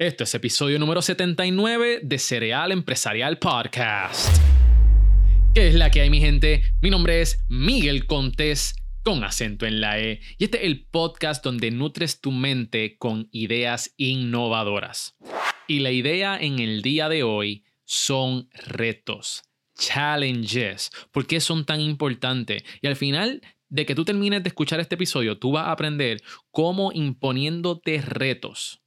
Esto es episodio número 79 de Cereal Empresarial Podcast. ¿Qué es la que hay, mi gente? Mi nombre es Miguel Contés, con acento en la E, y este es el podcast donde nutres tu mente con ideas innovadoras. Y la idea en el día de hoy son retos, challenges. ¿Por qué son tan importantes? Y al final de que tú termines de escuchar este episodio, tú vas a aprender cómo imponiéndote retos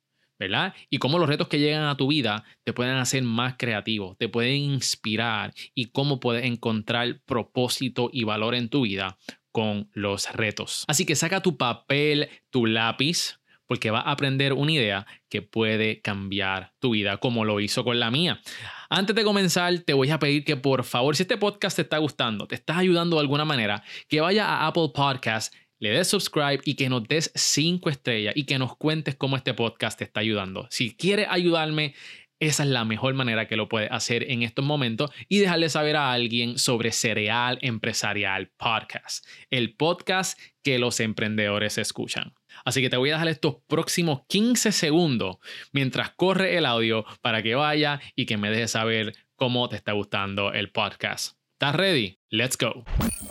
Y cómo los retos que llegan a tu vida te pueden hacer más creativo, te pueden inspirar y cómo puedes encontrar propósito y valor en tu vida con los retos. Así que saca tu papel, tu lápiz, porque vas a aprender una idea que puede cambiar tu vida, como lo hizo con la mía. Antes de comenzar, te voy a pedir que por favor, si este podcast te está gustando, te estás ayudando de alguna manera, que vaya a Apple Podcast le des subscribe y que nos des cinco estrellas y que nos cuentes cómo este podcast te está ayudando. Si quieres ayudarme, esa es la mejor manera que lo puedes hacer en estos momentos y dejarle saber a alguien sobre Cereal Empresarial Podcast, el podcast que los emprendedores escuchan. Así que te voy a dejar estos próximos 15 segundos mientras corre el audio para que vaya y que me dejes saber cómo te está gustando el podcast. ¿Estás ready? Let's go.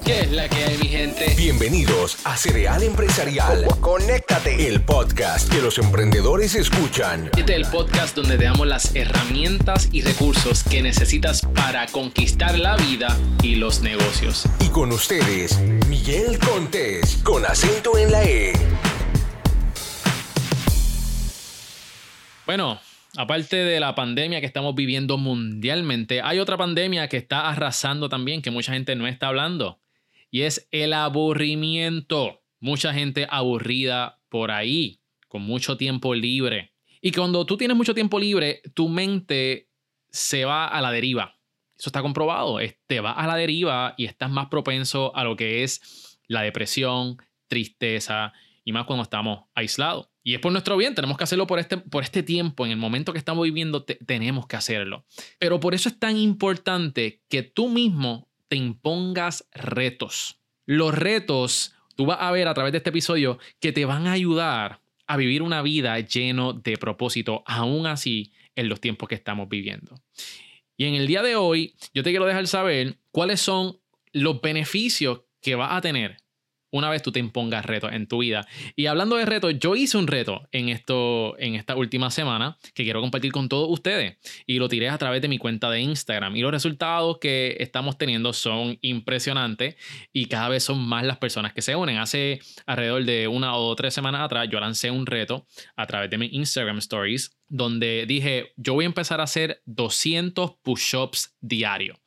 ¿Qué es la que hay, mi gente? Bienvenidos a Cereal Empresarial. Conéctate. El podcast que los emprendedores escuchan. Este es el podcast donde te damos las herramientas y recursos que necesitas para conquistar la vida y los negocios. Y con ustedes, Miguel Contés, con acento en la E. Bueno, aparte de la pandemia que estamos viviendo mundialmente, hay otra pandemia que está arrasando también, que mucha gente no está hablando, y es el aburrimiento. Mucha gente aburrida por ahí, con mucho tiempo libre. Y cuando tú tienes mucho tiempo libre, tu mente se va a la deriva. Eso está comprobado. Te va a la deriva y estás más propenso a lo que es la depresión, tristeza y más cuando estamos aislados. Y es por nuestro bien, tenemos que hacerlo por este, por este tiempo, en el momento que estamos viviendo, tenemos que hacerlo. Pero por eso es tan importante que tú mismo te impongas retos. Los retos, tú vas a ver a través de este episodio, que te van a ayudar a vivir una vida lleno de propósito, aún así en los tiempos que estamos viviendo. Y en el día de hoy, yo te quiero dejar saber cuáles son los beneficios que vas a tener una vez tú te impongas retos en tu vida. Y hablando de retos, yo hice un reto en, esto, en esta última semana que quiero compartir con todos ustedes y lo tiré a través de mi cuenta de Instagram. Y los resultados que estamos teniendo son impresionantes y cada vez son más las personas que se unen. Hace alrededor de una o tres semanas atrás yo lancé un reto a través de mi Instagram Stories donde dije, yo voy a empezar a hacer 200 push-ups diarios.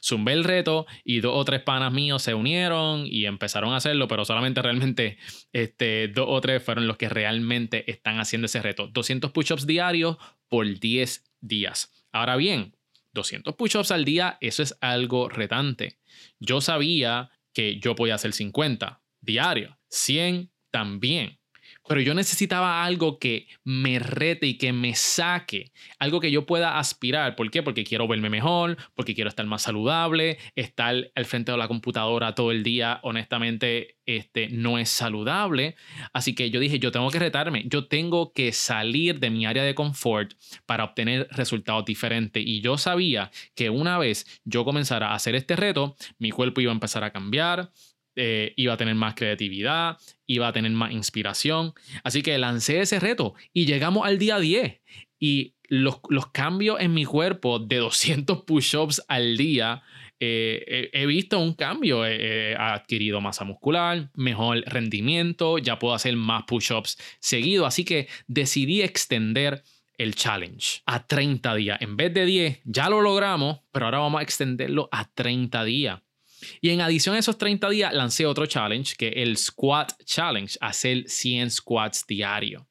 Zumbé el reto y dos o tres panas míos se unieron y empezaron a hacerlo, pero solamente realmente este, dos o tres fueron los que realmente están haciendo ese reto. 200 push-ups diarios por 10 días. Ahora bien, 200 push-ups al día, eso es algo retante. Yo sabía que yo podía hacer 50 diarios, 100 también pero yo necesitaba algo que me rete y que me saque, algo que yo pueda aspirar. ¿Por qué? Porque quiero verme mejor, porque quiero estar más saludable, estar al frente de la computadora todo el día, honestamente, este, no es saludable. Así que yo dije, yo tengo que retarme, yo tengo que salir de mi área de confort para obtener resultados diferentes. Y yo sabía que una vez yo comenzara a hacer este reto, mi cuerpo iba a empezar a cambiar, eh, iba a tener más creatividad, iba a tener más inspiración. Así que lancé ese reto y llegamos al día 10 y los, cambios en mi cuerpo de 200 push-ups al día, eh, he visto un cambio. he adquirido masa muscular, mejor rendimiento, ya puedo hacer más push-ups seguido. Así que decidí extender el challenge a 30 días. En vez de 10, ya lo logramos, pero ahora vamos a extenderlo a 30 días. Y en adición a esos 30 días, lancé otro challenge, que es el Squat Challenge, hacer 100 squats diario.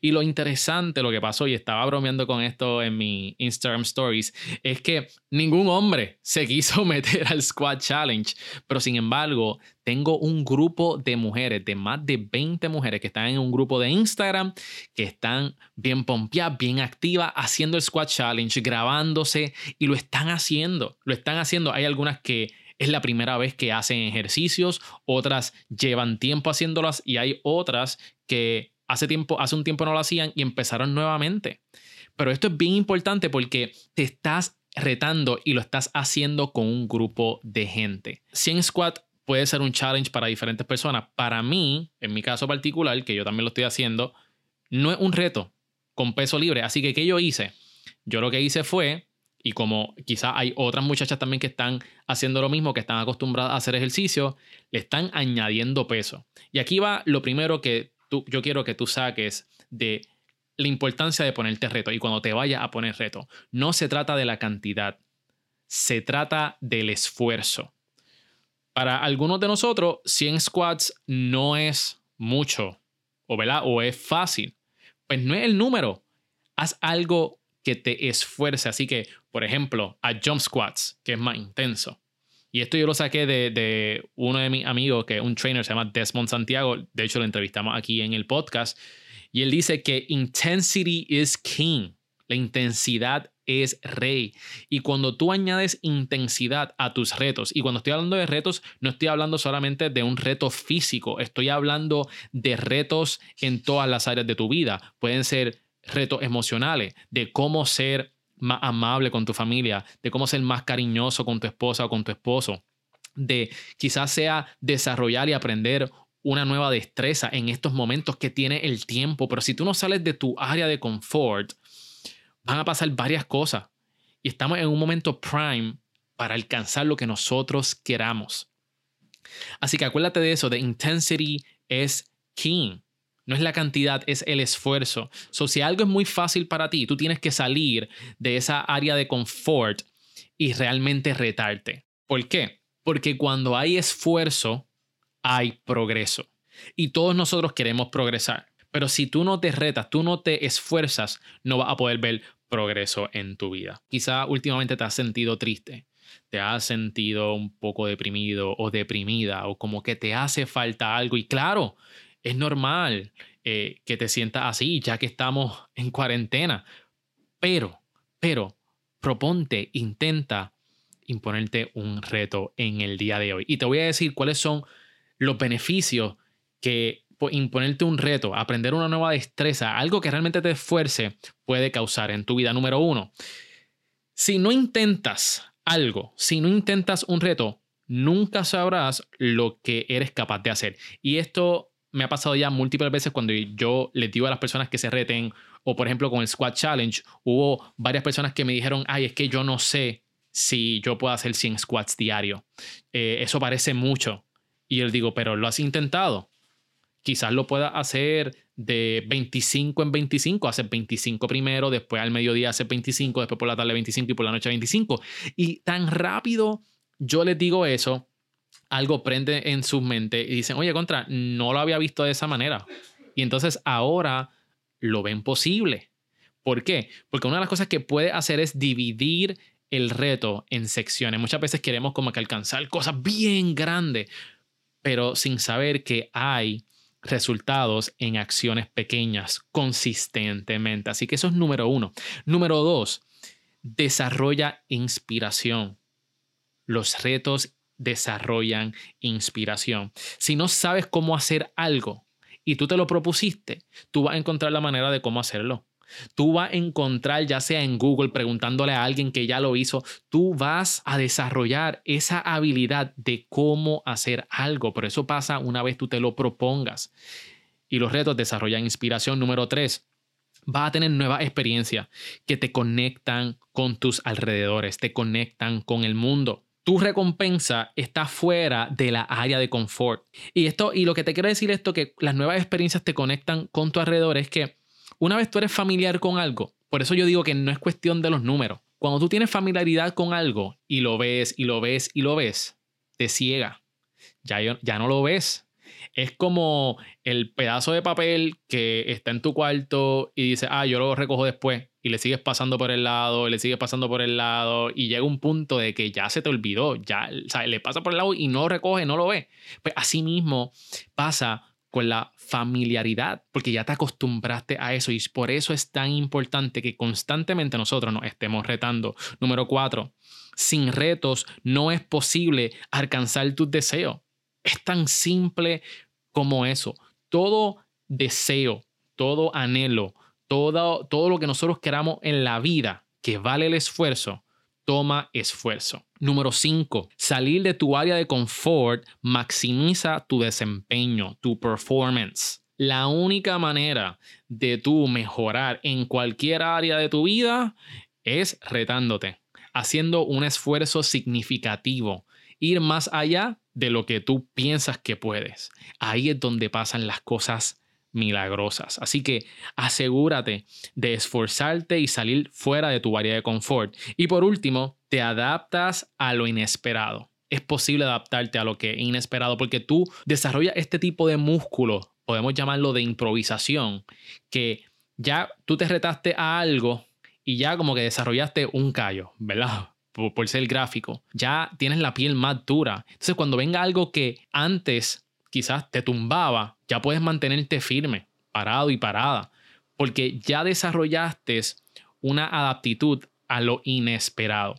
Y lo interesante, lo que pasó, y estaba bromeando con esto en mi Instagram Stories, es que ningún hombre se quiso meter al Squat Challenge, pero sin embargo, tengo un grupo de mujeres, de más de 20 mujeres que están en un grupo de Instagram, que están bien pompeadas, bien activas, haciendo el Squat Challenge, grabándose y lo están haciendo, lo están haciendo. Hay algunas que es la primera vez que hacen ejercicios, otras llevan tiempo haciéndolas y hay otras que hace, tiempo, hace un tiempo no lo hacían y empezaron nuevamente. Pero esto es bien importante porque te estás retando y lo estás haciendo con un grupo de gente. 100 squat puede ser un challenge para diferentes personas. Para mí, en mi caso particular, que yo también lo estoy haciendo, no es un reto con peso libre. Así que, ¿qué yo hice? Yo lo que hice fue, y como quizá hay otras muchachas también que están haciendo lo mismo, que están acostumbradas a hacer ejercicio, le están añadiendo peso. Y aquí va lo primero que tú, yo quiero que tú saques de la importancia de ponerte reto y cuando te vayas a poner reto. No se trata de la cantidad, se trata del esfuerzo. Para algunos de nosotros, 100 squats no es mucho, o, ¿verdad? o es fácil. Pues no es el número. Haz algo que te esfuerce. Así que, por ejemplo, a jump squats, que es más intenso. Y esto yo lo saqué de, de uno de mis amigos, que es un trainer, se llama Desmond Santiago. De hecho, lo entrevistamos aquí en el podcast. Y él dice que intensity is king. La intensidad es rey. Y cuando tú añades intensidad a tus retos, y cuando estoy hablando de retos, no estoy hablando solamente de un reto físico, estoy hablando de retos en todas las áreas de tu vida. Pueden ser retos emocionales, de cómo ser más amable con tu familia, de cómo ser más cariñoso con tu esposa o con tu esposo, de quizás sea desarrollar y aprender una nueva destreza en estos momentos que tiene el tiempo, pero si tú no sales de tu área de confort, van a pasar varias cosas y estamos en un momento prime para alcanzar lo que nosotros queramos. Así que acuérdate de eso, de intensity es king. No es la cantidad, es el esfuerzo. So, si algo es muy fácil para ti, tú tienes que salir de esa área de confort y realmente retarte. ¿Por qué? Porque cuando hay esfuerzo, hay progreso. Y todos nosotros queremos progresar. Pero si tú no te retas, tú no te esfuerzas, no vas a poder ver progreso en tu vida. Quizá últimamente te has sentido triste, te has sentido un poco deprimido o deprimida o como que te hace falta algo. Y claro, es normal eh, que te sientas así ya que estamos en cuarentena. Pero, pero, proponte, intenta imponerte un reto en el día de hoy. Y te voy a decir cuáles son los beneficios que imponerte un reto, aprender una nueva destreza, algo que realmente te esfuerce, puede causar en tu vida. Número uno, si no intentas algo, si no intentas un reto, nunca sabrás lo que eres capaz de hacer. Y esto me ha pasado ya múltiples veces cuando yo les digo a las personas que se reten, o por ejemplo con el Squat Challenge, hubo varias personas que me dijeron, ay, es que yo no sé si yo puedo hacer 100 squats diario. Eh, eso parece mucho. Y yo digo, pero lo has intentado. Quizás lo pueda hacer de 25 en 25, hacer 25 primero, después al mediodía hacer 25, después por la tarde 25 y por la noche 25. Y tan rápido yo les digo eso, algo prende en su mente y dicen, oye, contra, no lo había visto de esa manera. Y entonces ahora lo ven posible. ¿Por qué? Porque una de las cosas que puede hacer es dividir el reto en secciones. Muchas veces queremos como que alcanzar cosas bien grandes, pero sin saber que hay resultados en acciones pequeñas consistentemente. Así que eso es número uno. Número dos, desarrolla inspiración. Los retos desarrollan inspiración. Si no sabes cómo hacer algo y tú te lo propusiste, tú vas a encontrar la manera de cómo hacerlo. Tú vas a encontrar, ya sea en Google, preguntándole a alguien que ya lo hizo, tú vas a desarrollar esa habilidad de cómo hacer algo. Pero eso pasa una vez tú te lo propongas. Y los retos desarrollan inspiración. Número tres, vas a tener nuevas experiencias que te conectan con tus alrededores, te conectan con el mundo. Tu recompensa está fuera de la área de confort. Y esto, y lo que te quiero decir esto, que las nuevas experiencias te conectan con tu alrededor, es que una vez tú eres familiar con algo, por eso yo digo que no es cuestión de los números. Cuando tú tienes familiaridad con algo y lo ves y lo ves y lo ves, te ciega. Ya, ya no lo ves. Es como el pedazo de papel que está en tu cuarto y dice, ah, yo lo recojo después. Y le sigues pasando por el lado, le sigues pasando por el lado y llega un punto de que ya se te olvidó, ya, o sea, le pasa por el lado y no recoge, no lo ve. Pues así mismo pasa con la familiaridad, porque ya te acostumbraste a eso y por eso es tan importante que constantemente nosotros nos estemos retando. Número cuatro, sin retos no es posible alcanzar tus deseos. Es tan simple como eso. Todo deseo, todo anhelo, todo, todo lo que nosotros queramos en la vida que vale el esfuerzo, toma esfuerzo. Número 5. Salir de tu área de confort maximiza tu desempeño, tu performance. La única manera de tú mejorar en cualquier área de tu vida es retándote, haciendo un esfuerzo significativo, ir más allá de lo que tú piensas que puedes. Ahí es donde pasan las cosas milagrosas. Así que asegúrate de esforzarte y salir fuera de tu área de confort. Y por último, te adaptas a lo inesperado. Es posible adaptarte a lo que es inesperado porque tú desarrollas este tipo de músculo, podemos llamarlo de improvisación, que ya tú te retaste a algo y ya como que desarrollaste un callo, ¿verdad? Por, por ser gráfico. Ya tienes la piel más dura. Entonces cuando venga algo que antes quizás te tumbaba, ya puedes mantenerte firme, parado y parada, porque ya desarrollaste una adaptitud a lo inesperado.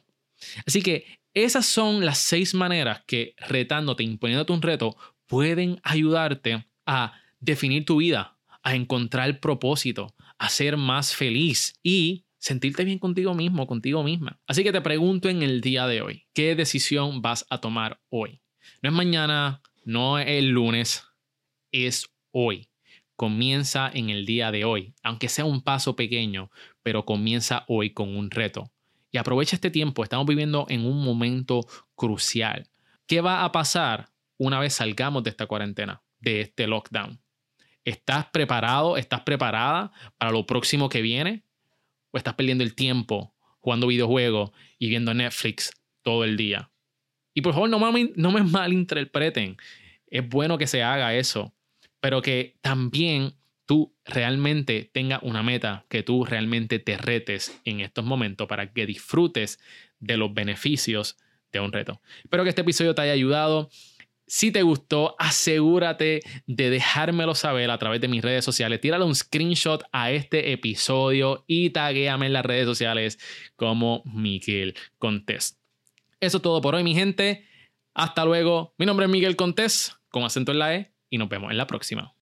Así que esas son las seis maneras que retándote, imponiéndote un reto, pueden ayudarte a definir tu vida, a encontrar propósito, a ser más feliz y sentirte bien contigo mismo, contigo misma. Así que te pregunto en el día de hoy, ¿qué decisión vas a tomar hoy? No es mañana, no el lunes, es hoy. Comienza en el día de hoy, aunque sea un paso pequeño, pero comienza hoy con un reto. Y aprovecha este tiempo, estamos viviendo en un momento crucial. ¿Qué va a pasar una vez salgamos de esta cuarentena, de este lockdown? ¿Estás preparado? ¿Estás preparada para lo próximo que viene? ¿O estás perdiendo el tiempo jugando videojuegos y viendo Netflix todo el día? Y por favor, no me, malinterpreten. Es bueno que se haga eso, pero que también tú realmente tengas una meta, que tú realmente te retes en estos momentos para que disfrutes de los beneficios de un reto. Espero que este episodio te haya ayudado. Si te gustó, asegúrate de dejármelo saber a través de mis redes sociales. Tírale un screenshot a este episodio y taguéame en las redes sociales como Miguel Contest. Eso es todo por hoy, mi gente. Hasta luego. Mi nombre es Miguel Contés, con acento en la E, y nos vemos en la próxima.